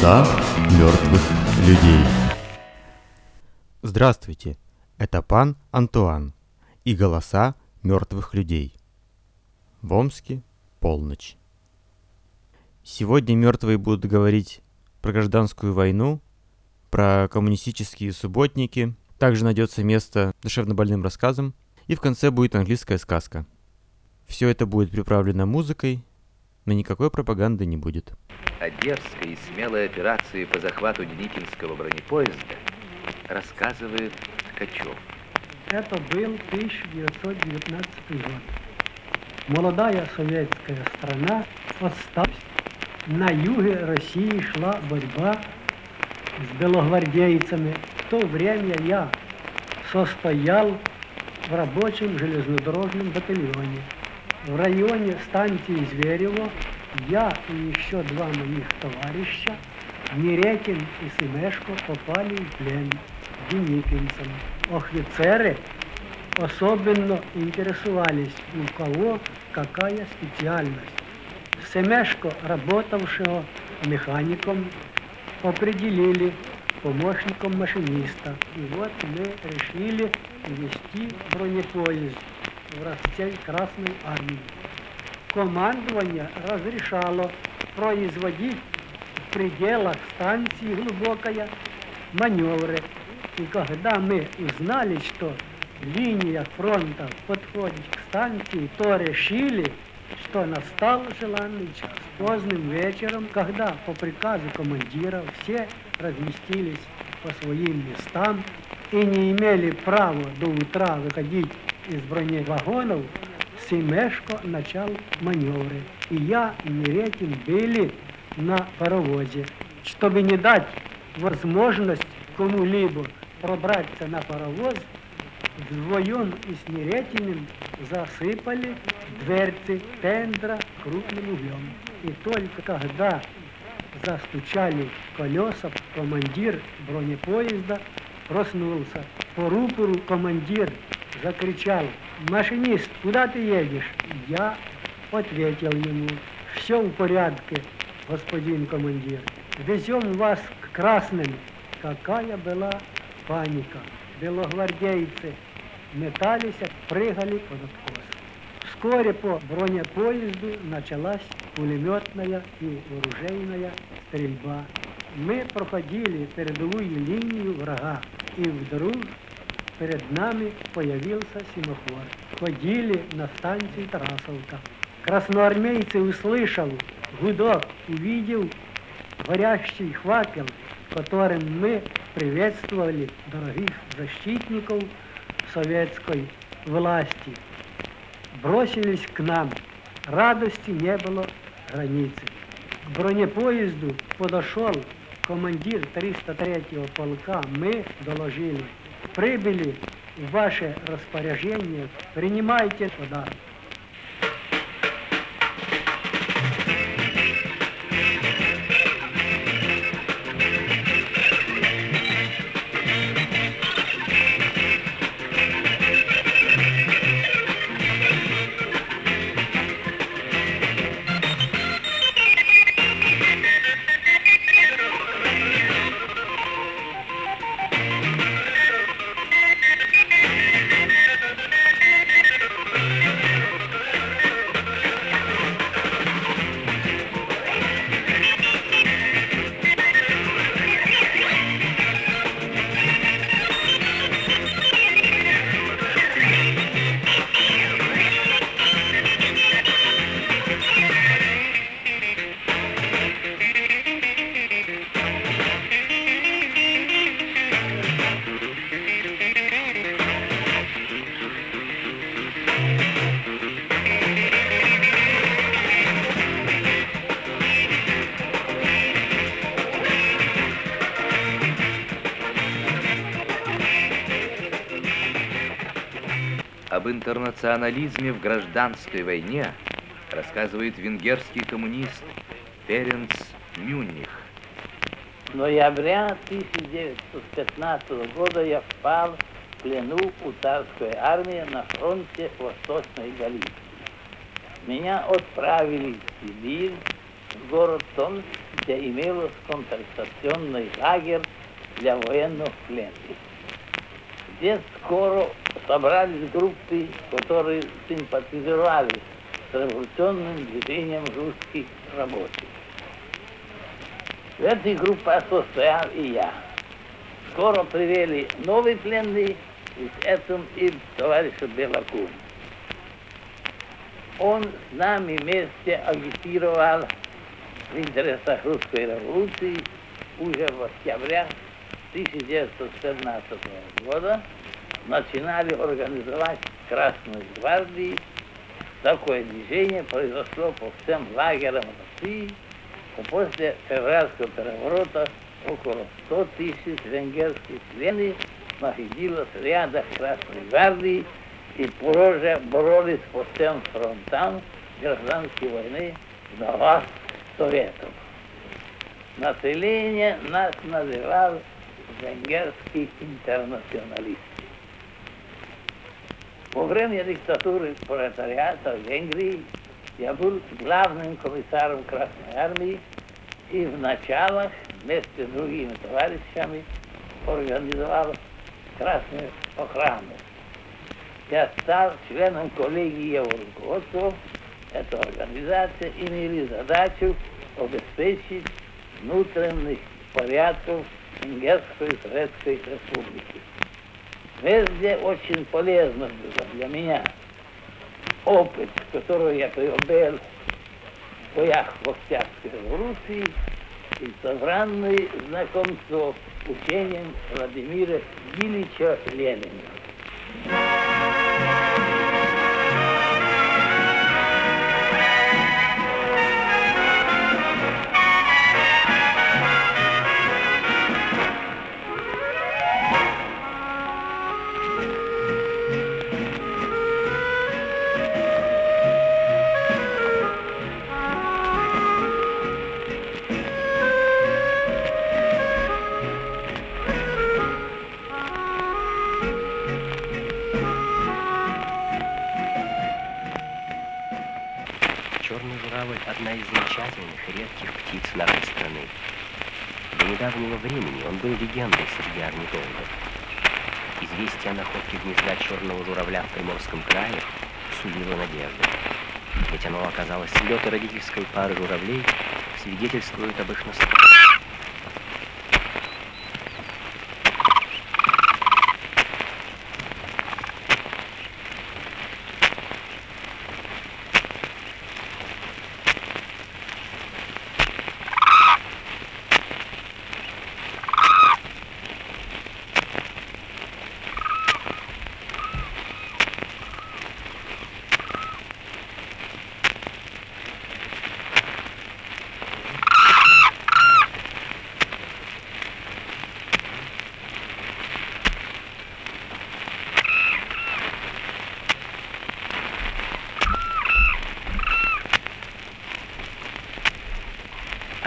Голоса мертвых людей. Здравствуйте, это пан Антуан и голоса мертвых людей. В Омске полночь. Сегодня мертвые будут говорить про гражданскую войну, про коммунистические субботники. Также найдется место душевно больным рассказам. И в конце будет английская сказка. Все это будет приправлено музыкой, но никакой пропаганды не будет. О дерзкой и смелой операции по захвату Деникинского бронепоезда рассказывает Ткачев. Это был 1919 год. Молодая советская страна осталась. На юге России шла борьба с белогвардейцами. В то время я состоял в рабочем железнодорожном батальоне. В районе станции Зверево я и еще два моих товарища, Неретин и Семешко, попали в плен деникинцам. Офицеры особенно интересовались, у кого какая специальность. Семешко, работавшего механиком, определили помощником машиниста. И вот мы решили вести бронепоезд в расцель Красной Армии. Командование разрешало производить в пределах станции глубокая маневры. И когда мы узнали, что линия фронта подходит к станции, то решили, что настал желанный час. Поздним вечером, когда по приказу командира все разместились по своим местам и не имели права до утра выходить из броневагонов, Семешко начал маневры. И я, и Неретин были на паровозе. Чтобы не дать возможность кому-либо пробраться на паровоз, вдвоем и с Неретиным засыпали дверцы тендра крупным углем. И только когда застучали колеса, командир бронепоезда проснулся. По рупору командир закричал, машинист, куда ты едешь? Я ответил ему, все в порядке, господин командир. Везем вас к красным. Какая была паника. Белогвардейцы метались, прыгали под откос. Вскоре по бронепоезду началась пулеметная и оружейная стрельба. Мы проходили передовую линию врага, и вдруг перед нами появился семафор. Ходили на станции Тарасовка. Красноармейцы услышал гудок, увидел горящий факел, которым мы приветствовали дорогих защитников советской власти. Бросились к нам. Радости не было границы. К бронепоезду подошел командир 303-го полка. Мы доложили. Прибыли в ваше распоряжение. Принимайте подарок. Об интернационализме в гражданской войне рассказывает венгерский коммунист Ференц Мюнних. ноября 1915 года я впал в плену у армии на фронте Восточной Галиции. Меня отправили в Сибирь город Томск, где имелся концентрационный лагерь для военных пленных. Здесь скоро собрались группы, которые симпатизировали с революционным движением русских рабочих. В этой группе состоял и я. Скоро привели новый пленный, и с этим и товарища Белакун. Он с нами вместе агитировал в интересах русской революции уже в октябре 1917 года начинали организовать Красную гвардию. Такое движение произошло по всем лагерям России, а после февральского переворота около 100 тысяч венгерских членов находилось в рядах Красной гвардии и позже боролись по всем фронтам гражданской войны на вас Советов. Население нас называло венгерские интернационалисты. Во время диктатуры пролетариата в Венгрии я был главным комиссаром Красной Армии и в началах вместе с другими товарищами организовал Красную охрану. Я стал членом коллегии руководства. Эта организация имели задачу обеспечить внутренних порядков Венгерской Советской Республики. Везде очень полезно было для меня опыт, который я приобрел в боях в Октябрьской революции и собранное знакомство с учением Владимира Ильича Ленина. Приморском крае сулило надежды. Ведь оно оказалось слеты родительской пары журавлей, свидетельствуют об их наступлении.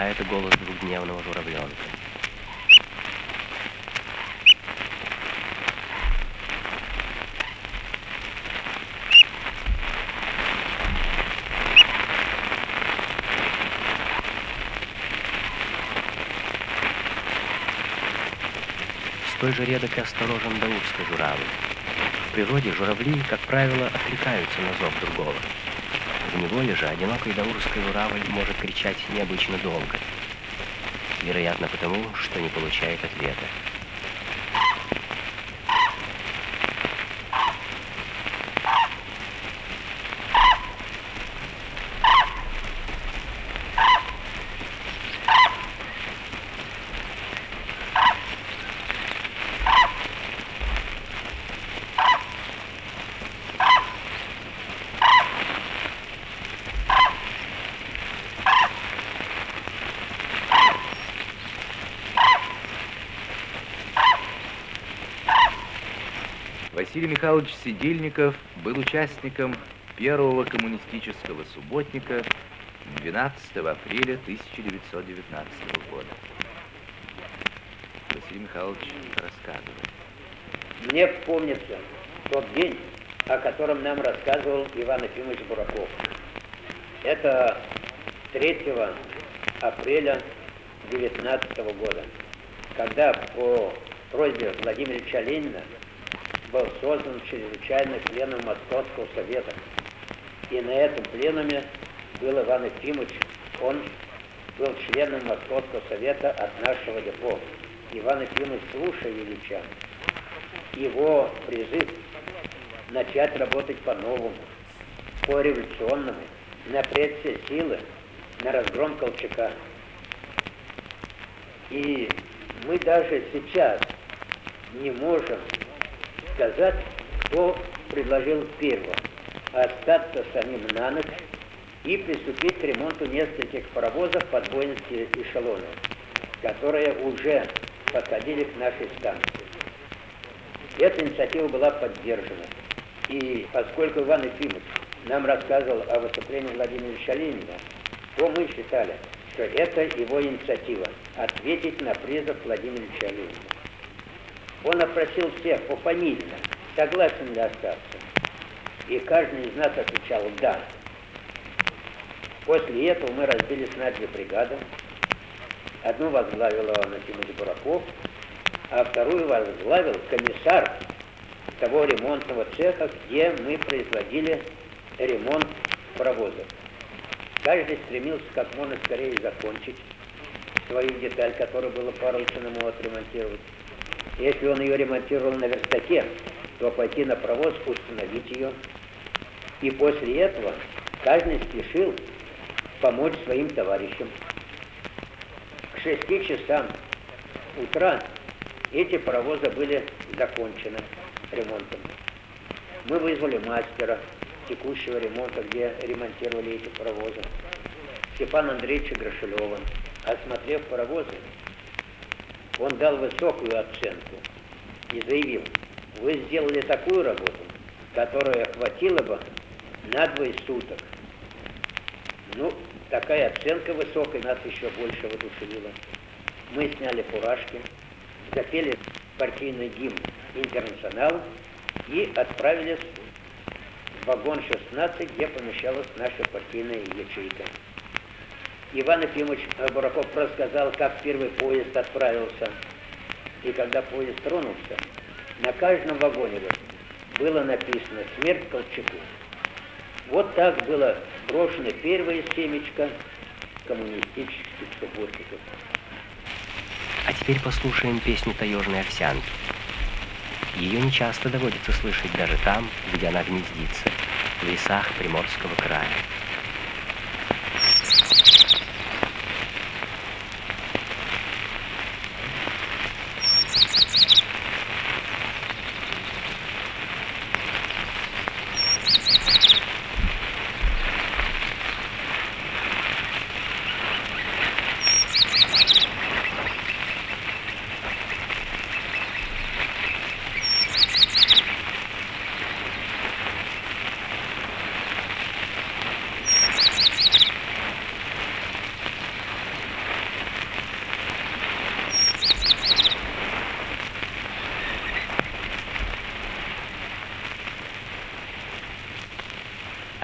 А это голос двухдневного журавленка. Столь же редок и осторожен даурский журавль. В природе журавли, как правило, откликаются на зов другого. Неволе же одинокий даурский журавль может кричать необычно долго. Вероятно, потому, что не получает ответа. Василий Михайлович Сидельников был участником первого коммунистического субботника 12 апреля 1919 года. Василий Михайлович рассказывает. Мне помнится тот день, о котором нам рассказывал Иван Ефимович Бураков. Это 3 апреля 19 года, когда по просьбе Владимира Ильича Ленина был создан чрезвычайный пленум Московского совета. И на этом пленуме был Иван Ефимович, он был членом Московского совета от нашего депо. Иван Ефимович, слушая Ильича, его призыв начать работать по-новому, по-революционному, напрячь все силы на разгром Колчака. И мы даже сейчас не можем сказать, кто предложил первого. Остаться самим на ночь и приступить к ремонту нескольких паровозов подвойных эшелонов, которые уже подходили к нашей станции. Эта инициатива была поддержана. И поскольку Иван Ефимович нам рассказывал о выступлении Владимира Ильича Ленина, то мы считали, что это его инициатива – ответить на призыв Владимира Ильича Ленина. Он опросил всех пофамильно, согласен ли остаться. И каждый из нас отвечал «да». После этого мы разбились на две бригады. Одну возглавил Иван Ефимович Бураков, а вторую возглавил комиссар того ремонтного цеха, где мы производили ремонт паровозов. Каждый стремился как можно скорее закончить свою деталь, которую было поручено ему отремонтировать. Если он ее ремонтировал на верстаке, то пойти на провоз, установить ее. И после этого каждый спешил помочь своим товарищам. К шести часам утра эти паровозы были закончены ремонтом. Мы вызвали мастера текущего ремонта, где ремонтировали эти паровозы, Степана Андреевича Грошелева. Осмотрев паровозы, он дал высокую оценку и заявил, вы сделали такую работу, которая хватила бы на двое суток. Ну, такая оценка высокая нас еще больше воодушевила. Мы сняли фуражки, запели партийный гимн «Интернационал» и отправились в вагон 16, где помещалась наша партийная ячейка. Иван Ефимович Бураков рассказал, как первый поезд отправился. И когда поезд тронулся, на каждом вагоне было написано «Смерть Колчаку». Вот так было брошено первое семечко коммунистических субботников. А теперь послушаем песню таежной овсянки. Ее нечасто доводится слышать даже там, где она гнездится, в лесах Приморского края.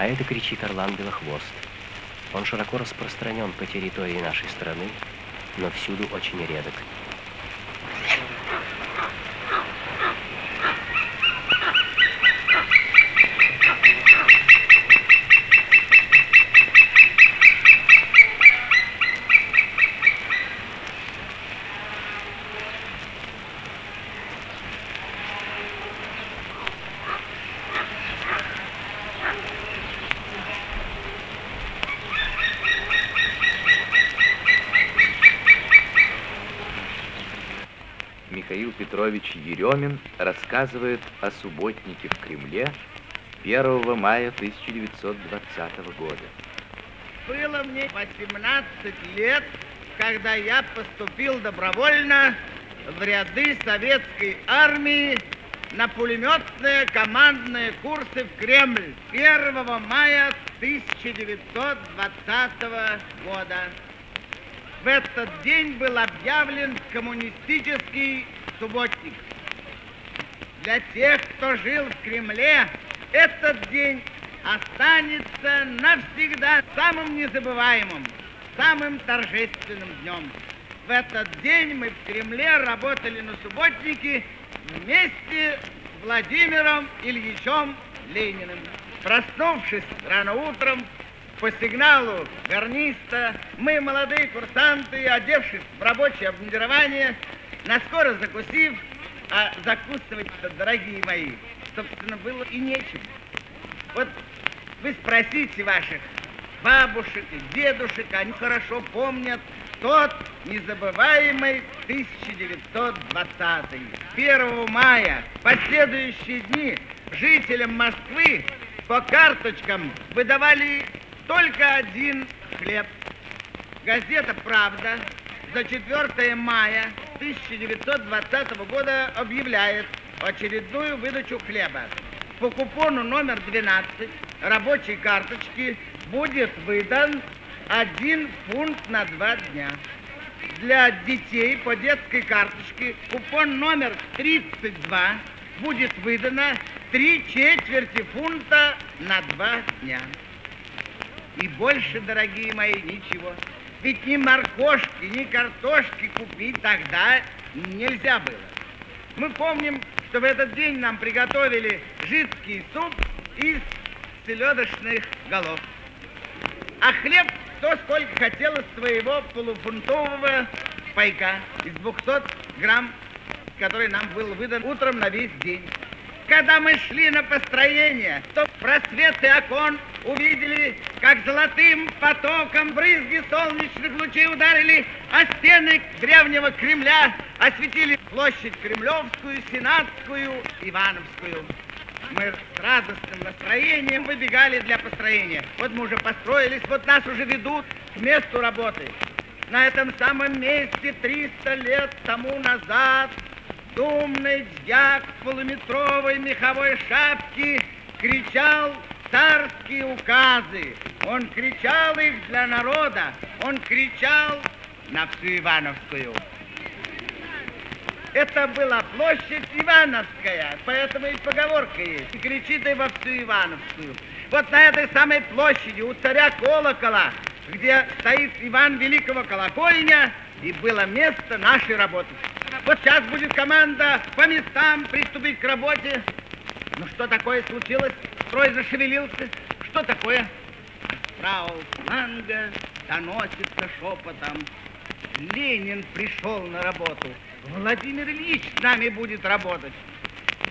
А это кричит орлан белохвост. Он широко распространен по территории нашей страны, но всюду очень редок. Петрович Еремин рассказывает о субботнике в Кремле 1 мая 1920 года. Было мне 18 лет, когда я поступил добровольно в ряды советской армии на пулеметные командные курсы в Кремль 1 мая 1920 года. В этот день был объявлен коммунистический субботник. Для тех, кто жил в Кремле, этот день останется навсегда самым незабываемым, самым торжественным днем. В этот день мы в Кремле работали на субботнике вместе с Владимиром Ильичем Лениным. Проснувшись рано утром, по сигналу гарниста, мы, молодые курсанты, одевшись в рабочее обмундирование, наскоро закусив, а закусывать-то, дорогие мои, собственно, было и нечем. Вот вы спросите ваших бабушек и дедушек, они хорошо помнят тот незабываемый 1920 1 мая, последующие дни жителям Москвы по карточкам выдавали только один хлеб. Газета «Правда» за 4 мая 1920 года объявляет очередную выдачу хлеба. По купону номер 12 рабочей карточки будет выдан один фунт на два дня. Для детей по детской карточке купон номер 32 будет выдано три четверти фунта на два дня. И больше, дорогие мои, ничего. Ведь ни моркошки, ни картошки купить тогда нельзя было. Мы помним, что в этот день нам приготовили жидкий суп из селедочных голов. А хлеб кто сколько хотелось своего полуфунтового пайка из 200 грамм, который нам был выдан утром на весь день. Когда мы шли на построение, то просветы окон увидели, как золотым потоком брызги солнечных лучей ударили о стены древнего Кремля, осветили площадь Кремлевскую, Сенатскую, Ивановскую. Мы с радостным настроением выбегали для построения. Вот мы уже построились, вот нас уже ведут к месту работы. На этом самом месте 300 лет тому назад думный дьяк в полуметровой меховой шапке кричал царские указы. Он кричал их для народа. Он кричал на всю Ивановскую. Это была площадь Ивановская, поэтому и поговорка есть. Кричит и во всю Ивановскую. Вот на этой самой площади у царя колокола, где стоит Иван Великого колокольня, и было место нашей работы. Вот сейчас будет команда по местам приступить к работе. Ну что такое случилось? Строй зашевелился. Что такое? Фрау Фланга доносится шепотом. Ленин пришел на работу. Владимир Ильич с нами будет работать.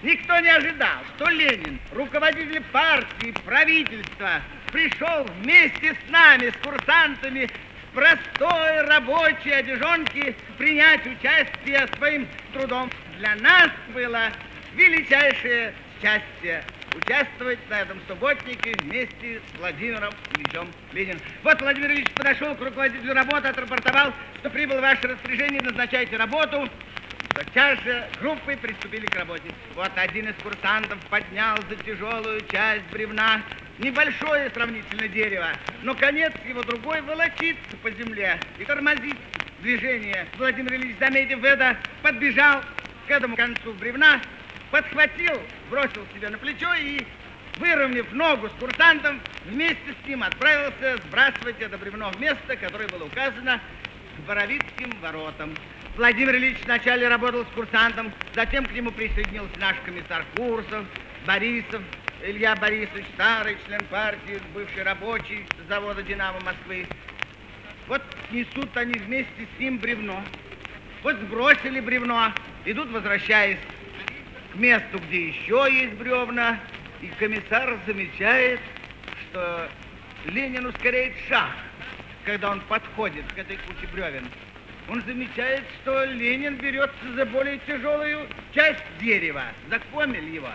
Никто не ожидал, что Ленин, руководитель партии, правительства, пришел вместе с нами, с курсантами, в простой рабочей одежонке принять участие своим трудом. Для нас было величайшее счастье участвовать на этом субботнике вместе с Владимиром Ильичем Лениным. Вот Владимир Ильич подошел к руководителю работы, отрапортовал, что прибыл в ваше распоряжение, назначайте работу. Тотчас же группы приступили к работе. Вот один из курсантов поднял за тяжелую часть бревна небольшое сравнительно дерево, но конец его другой волочится по земле и тормозит движение. Владимир Ильич, заметив это, подбежал к этому концу бревна, подхватил, бросил себе на плечо и, выровняв ногу с курсантом, вместе с ним отправился сбрасывать это бревно в место, которое было указано к Боровицким воротам. Владимир Ильич вначале работал с курсантом, затем к нему присоединился наш комиссар курсов, Борисов, Илья Борисович, старый член партии, бывший рабочий завода «Динамо» Москвы. Вот несут они вместе с ним бревно. Вот сбросили бревно, идут, возвращаясь к месту, где еще есть бревна, и комиссар замечает, что Ленин ускоряет шаг, когда он подходит к этой куче бревен. Он замечает, что Ленин берется за более тяжелую часть дерева, за комель его.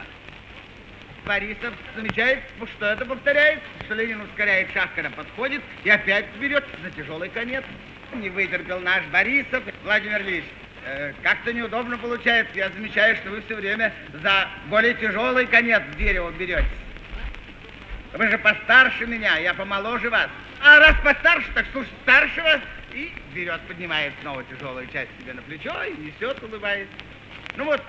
Борисов замечает, что это повторяет, что Ленин ускоряет шаг, когда подходит, и опять берется за тяжелый конец. Не вытерпел наш Борисов. Владимир Ильич, как-то неудобно получается. Я замечаю, что вы все время за более тяжелый конец дерева беретесь. Вы же постарше меня, я помоложе вас. А раз постарше, так слушай старшего. И берет, поднимает снова тяжелую часть себе на плечо и несет, улыбаясь. Ну вот,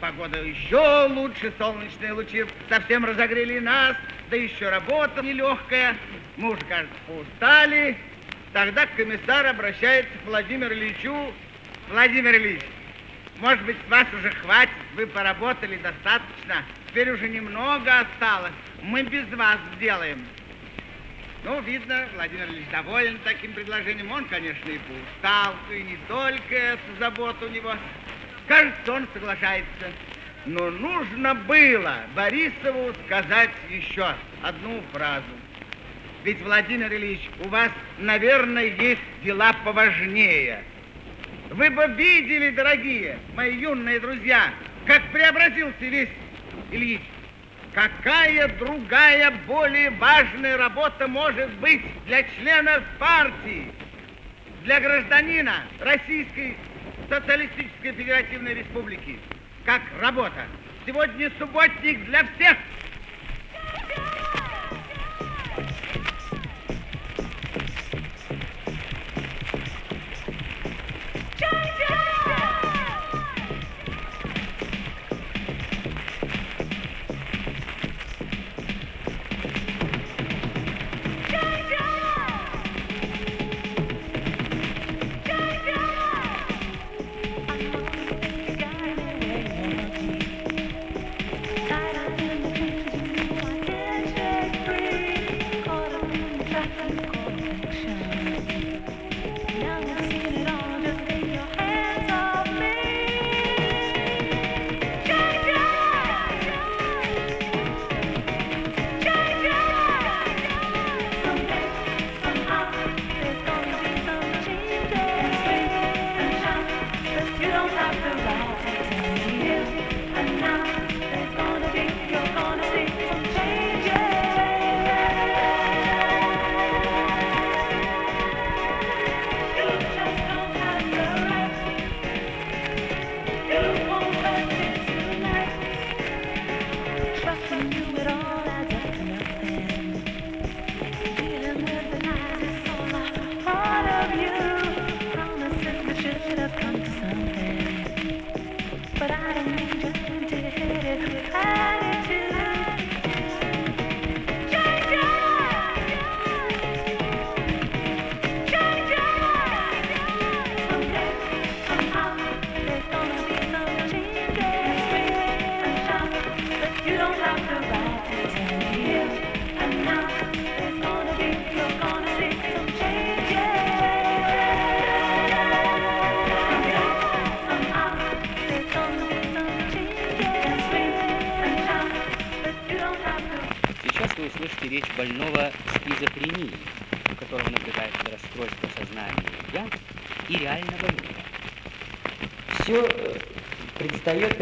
погода еще лучше, солнечные лучи совсем разогрели нас, да еще работа нелегкая. Мы уже, кажется, поустали. Тогда комиссар обращается к Владимиру Ильичу. Владимир Ильич, может быть, с вас уже хватит, вы поработали достаточно, теперь уже немного осталось, мы без вас сделаем. Ну, видно, Владимир Ильич доволен таким предложением. Он, конечно, и поустал, и не только эта забота у него. Кажется, он соглашается. Но нужно было Борисову сказать еще одну фразу. Ведь, Владимир Ильич, у вас, наверное, есть дела поважнее. Вы бы видели, дорогие мои юные друзья, как преобразился весь Ильич. Какая другая, более важная работа может быть для членов партии, для гражданина Российской Социалистической Федеративной Республики, как работа? Сегодня субботник для всех.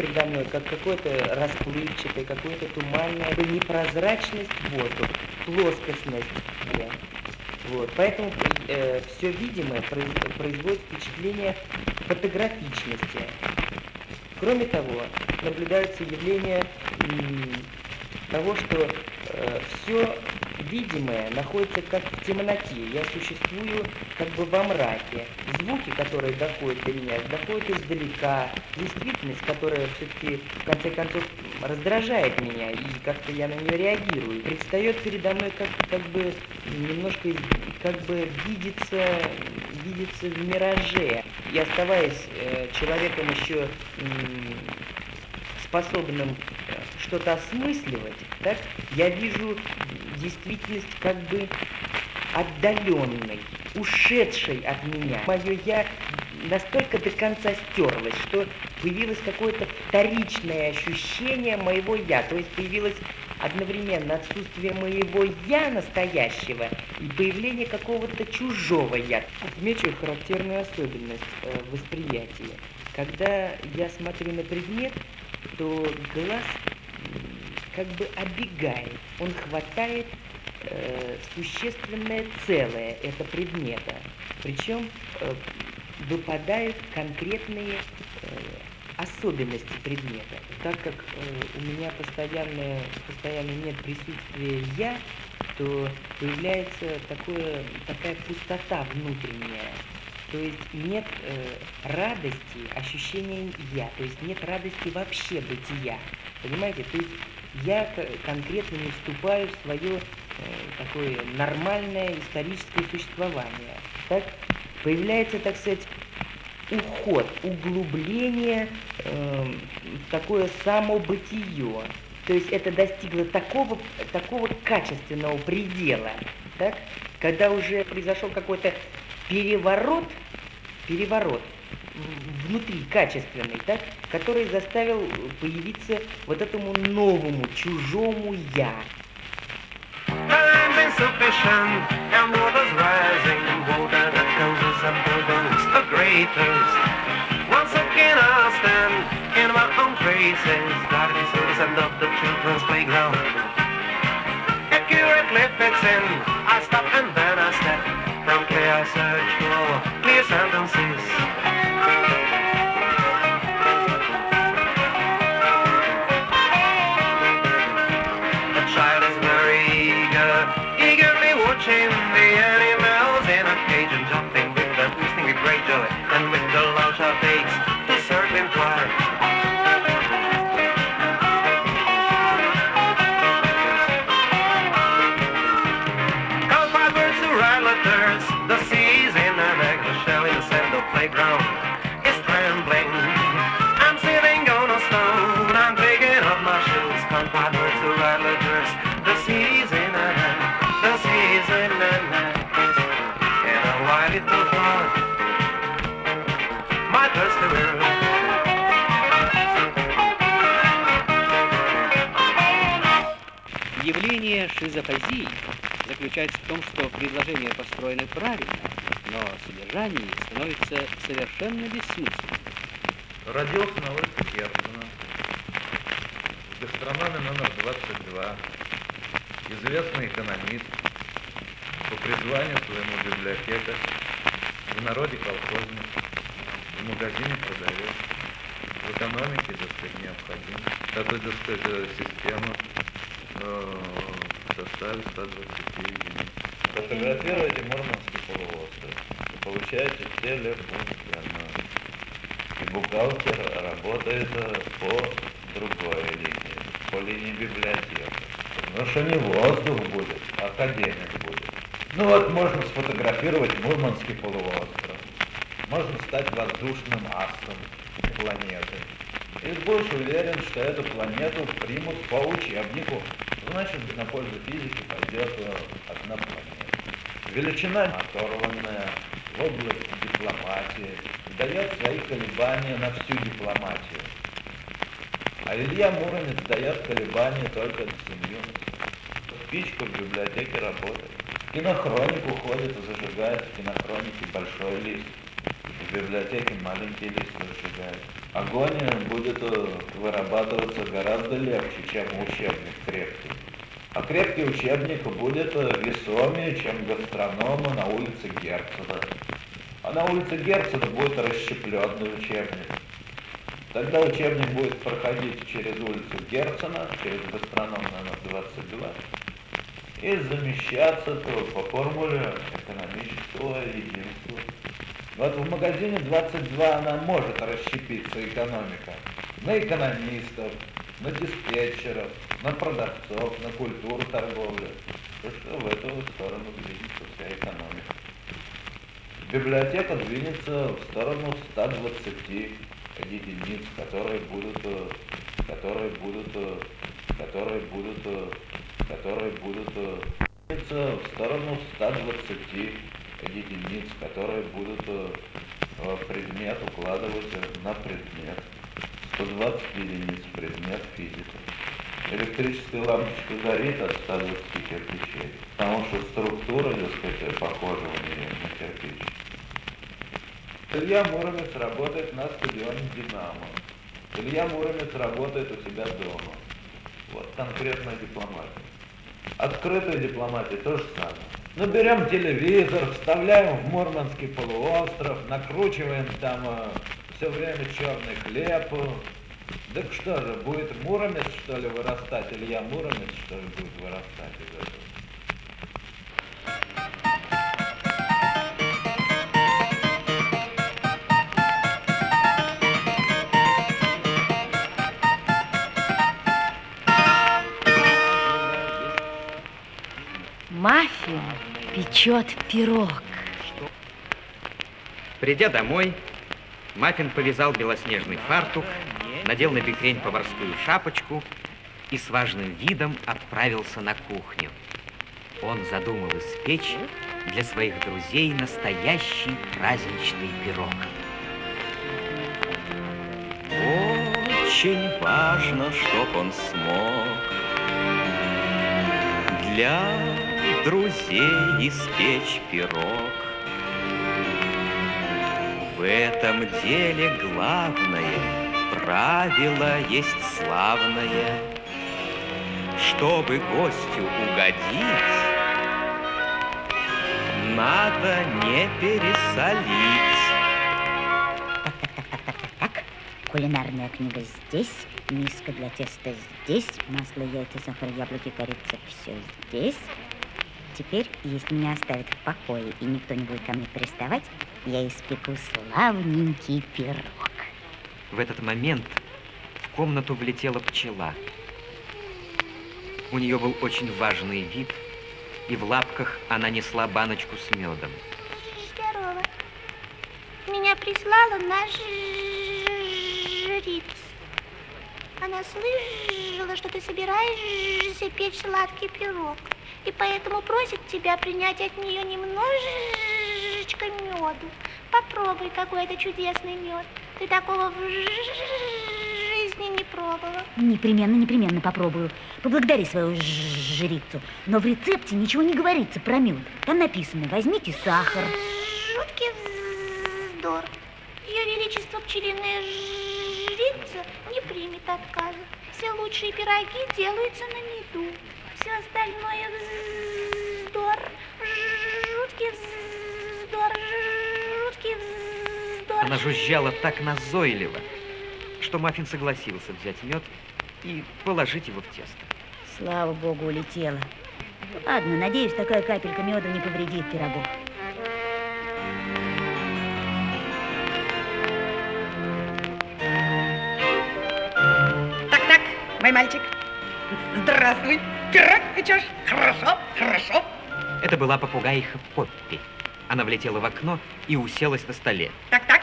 Передо мной как какое-то расплывчатое, какое-то туманное, непрозрачность воздуха, плоскостность. Да. Вот. Поэтому э, все видимое произ, производит впечатление фотографичности. Кроме того, наблюдаются явления того, что э, все видимое находится как в темноте. Я существую как бы во мраке. Звуки, которые доходят до меня, доходят издалека. Действительность, которая все-таки в конце концов раздражает меня, и как-то я на нее реагирую. Предстает передо мной как, как бы немножко как бы видится, видится в мираже. И оставаясь э, человеком еще способным что-то осмысливать, так, я вижу действительность как бы отдаленной, ушедшей от меня. Мое «я» настолько до конца стерлось, что появилось какое-то вторичное ощущение моего «я», то есть появилось одновременно отсутствие моего «я» настоящего и появление какого-то чужого «я». Отмечу характерную особенность э, восприятия. Когда я смотрю на предмет, то глаз как бы обегает, он хватает э, существенное целое это предмета, причем э, выпадают конкретные э, особенности предмета. Так как э, у меня постоянно, постоянно нет присутствия «я», то появляется такое, такая пустота внутренняя. То есть нет э, радости, ощущения «я», то есть нет радости вообще бытия. Понимаете? То есть я конкретно не вступаю в свое э, такое нормальное историческое существование. так, появляется, так сказать, уход, углубление э, в такое самобытие. То есть это достигло такого, такого качественного предела, так, когда уже произошел какой-то переворот, переворот внутри качественный, так, который заставил появиться вот этому новому, чужому «я». Time insufficient and waters rising, water that causes and bubbles a great thirst. Once again I stand in. Accurately I stop and then I step. Promptly I search for clear sentences. Явление шизофазии заключается в том, что предложения построены правильно, но содержание становится совершенно бессмысленным. Родился на улице Герцена, в гастрономе номер 22, известный экономист, по призванию своему библиотекарь, в народе колхозник, в магазине продавец, в экономике, так сказать, необходим. Такой, так сказать, система э, составе 120 единиц. Фотографируйте Мурманский полуостров и получаете телефон И бухгалтер работает по другой линии, по линии библиотеки. Ну что не воздух будет, а академик будет. Ну вот можно сфотографировать Мурманский полуостров. Можно стать воздушным асом планеты. И будешь уверен, что эту планету примут по учебнику. Значит, на пользу физики пойдет одна планета. Величина оторванная в области дипломатии дает свои колебания на всю дипломатию. А Илья Муромец дает колебания только на семью. Спичка в библиотеке работает. Кинохронику ходит и зажигает в кинохронике большой лист. В библиотеке маленький лист зажигает. Огонь будет вырабатываться гораздо легче, чем учебник крепкий. А крепкий учебник будет весомее, чем гастронома на улице Герцена. А на улице Герцена будет расщепленный учебник. Тогда учебник будет проходить через улицу Герцена, через гастроном номер 22, и замещаться то по формуле экономического единства. Вот в магазине 22 она может расщепиться, экономика, на экономистов, на диспетчеров, на продавцов, на культуру торговли. То что в эту сторону движется вся экономика. Библиотека двинется в сторону 120 единиц, которые будут, которые будут, которые будут, которые будут двинется в сторону 120 единиц, которые будут предмет укладывать на предмет. 120 единиц предмет физика. Электрическая лампочка горит от 120 кирпичей, потому что структура, так сказать, похожа у нее на кирпич. Илья Муромец работает на стадионе «Динамо». Илья Муромец работает у себя дома. Вот конкретная дипломатия. Открытая дипломатия то же самое. Ну, берем телевизор, вставляем в Мурманский полуостров, накручиваем там э, все время черный хлеб. Так что же, будет Муромец, что ли, вырастать? Илья Муромец, что ли, будет вырастать из этого? Печет пирог. Придя домой, Маффин повязал белоснежный фартук, надел на бекрень поварскую шапочку и с важным видом отправился на кухню. Он задумал испечь для своих друзей настоящий праздничный пирог. Очень важно, чтоб он смог для друзей испечь пирог. В этом деле главное правило есть славное. Чтобы гостю угодить, надо не пересолить. Кулинарная книга здесь, миска для теста здесь, масло, яйца, сахар, яблоки, корица, все здесь. Теперь, если меня оставят в покое и никто не будет ко мне приставать, я испеку славненький пирог. В этот момент в комнату влетела пчела. У нее был очень важный вид, и в лапках она несла баночку с медом. Здорово. Меня прислала наша жрица. Она слышала, что ты собираешься печь сладкий пирог, и поэтому просит тебя принять от нее немножечко меду. Попробуй, какой это чудесный мед. Ты такого в жизни не пробовала. Непременно, непременно попробую. Поблагодари свою жрицу. Но в рецепте ничего не говорится про мед. Там написано, возьмите сахар. Жуткий вздор. Ее Величество пчелиная жрица не примет отказа. Все лучшие пироги делаются на меду. Все остальное вздор. Жуткий вздор. Жуткий вздор. Она жужжала так назойливо, что Маффин согласился взять мед и положить его в тесто. Слава богу, улетела. Ладно, надеюсь, такая капелька меда не повредит пирогу. Так-так, мой мальчик. Здравствуй. Печешь? Хорошо, хорошо. Это была попугаиха Поппи. Она влетела в окно и уселась на столе. Так-так,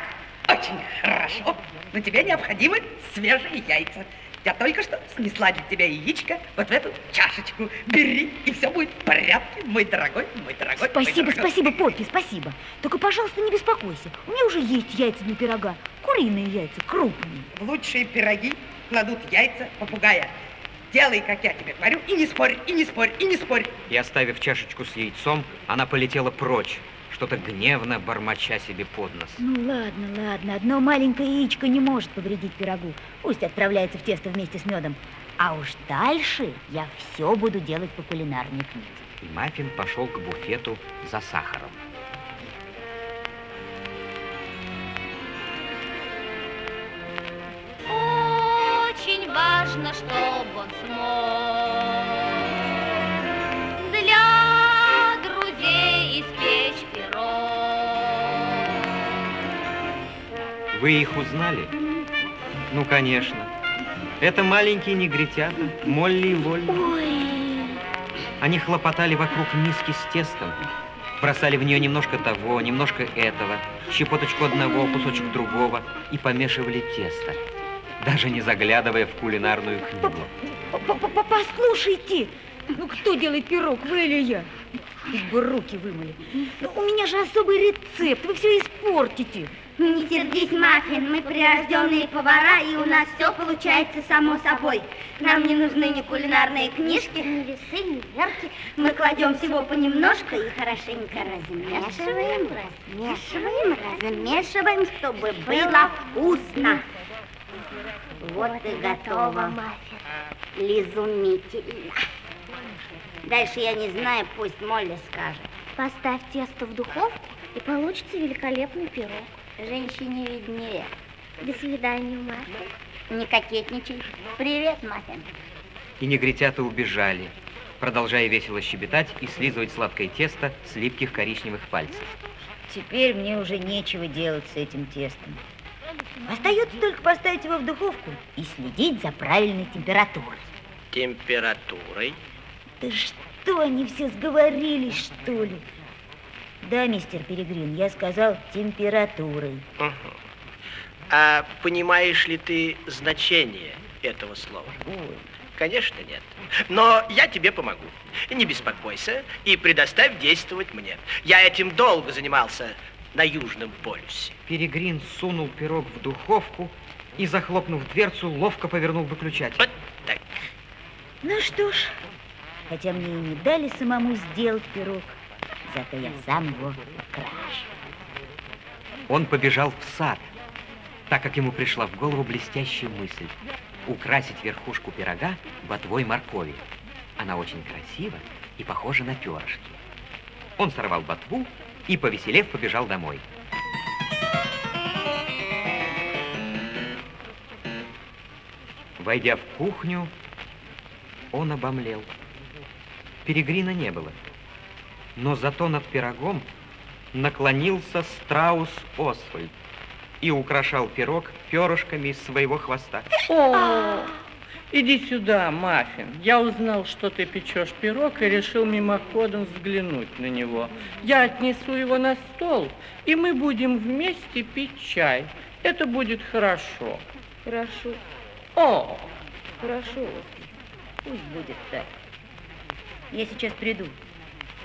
очень хорошо. Но тебе необходимы свежие яйца. Я только что снесла для тебя яичко вот в эту чашечку. Бери, и все будет в порядке, мой дорогой, мой дорогой. мой Спасибо, дорогой. спасибо, Поппи, спасибо. Только, пожалуйста, не беспокойся. У меня уже есть яйца для пирога. Куриные яйца, крупные. В лучшие пироги кладут яйца попугая. Делай, как я тебе говорю, и не спорь, и не спорь, и не спорь. И оставив чашечку с яйцом, она полетела прочь, что-то гневно бормоча себе под нос. Ну ладно, ладно, одно маленькое яичко не может повредить пирогу. Пусть отправляется в тесто вместе с медом. А уж дальше я все буду делать по кулинарной книге. И Маффин пошел к буфету за сахаром. Важно, чтобы он смог для друзей испечь пирог. Вы их узнали? Ну, конечно. Это маленькие негритята, Молли и Лолли. Они хлопотали вокруг миски с тестом, бросали в нее немножко того, немножко этого, щепоточку одного, кусочек другого и помешивали тесто, даже не заглядывая в кулинарную книгу. Послушайте, ну кто делает пирог, вы или я? Хоть бы руки вымыли. Ну, у меня же особый рецепт, вы все испортите. Не сердись, Маффин, мы прирожденные повара, и у нас все получается само собой. Нам не нужны ни кулинарные книжки, ни весы, ни мерки. Мы кладем всего понемножку и хорошенько размешиваем, размешиваем, размешиваем, чтобы было вкусно. Вот и готово, Маффин. Изумительно. Дальше я не знаю, пусть Молли скажет. Поставь тесто в духовку, и получится великолепный пирог. Женщине виднее. До свидания, Маффин. Не кокетничай. Привет, Маффин. И негритята убежали, продолжая весело щебетать и слизывать сладкое тесто с липких коричневых пальцев. Теперь мне уже нечего делать с этим тестом. Остается только поставить его в духовку и следить за правильной температурой. Температурой? Да что они все сговорились, что ли? Да, мистер Перегрин, я сказал температурой. Угу. А понимаешь ли ты значение этого слова? Ой. Конечно, нет. Но я тебе помогу. Не беспокойся и предоставь действовать мне. Я этим долго занимался на Южном полюсе. Перегрин сунул пирог в духовку и, захлопнув дверцу, ловко повернул выключатель. Вот так. Ну что ж, хотя мне и не дали самому сделать пирог, зато я сам его украшу. Он побежал в сад, так как ему пришла в голову блестящая мысль украсить верхушку пирога ботвой моркови. Она очень красива и похожа на перышки. Он сорвал ботву и, повеселев, побежал домой. Войдя в кухню, он обомлел. Перегрина не было. Но зато над пирогом наклонился страус Освальд и украшал пирог перышками из своего хвоста. О, иди сюда, Маффин. Я узнал, что ты печешь пирог и решил мимоходом взглянуть на него. Я отнесу его на стол, и мы будем вместе пить чай. Это будет хорошо. Хорошо. О, Хорошо, пусть будет так. Я сейчас приду.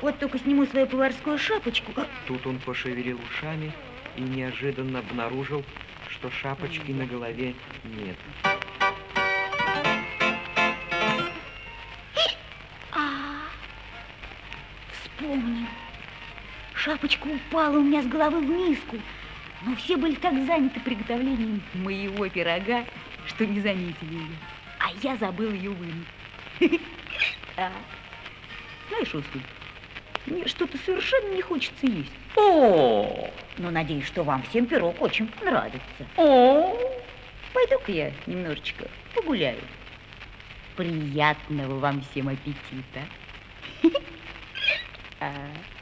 Вот только сниму свою поварскую шапочку. Тут он пошевелил ушами и неожиданно обнаружил, что шапочки на голове нет. Вспомнил. Шапочка упала у меня с головы в миску. Но все были так заняты приготовлением моего пирога, что не заметили ее. А я забыл ее вынуть. Знаешь, Оскар, мне что-то совершенно не хочется есть. О, Но надеюсь, что вам всем пирог очень понравится. о, Пойду-ка я немножечко погуляю. Приятного вам всем аппетита. А.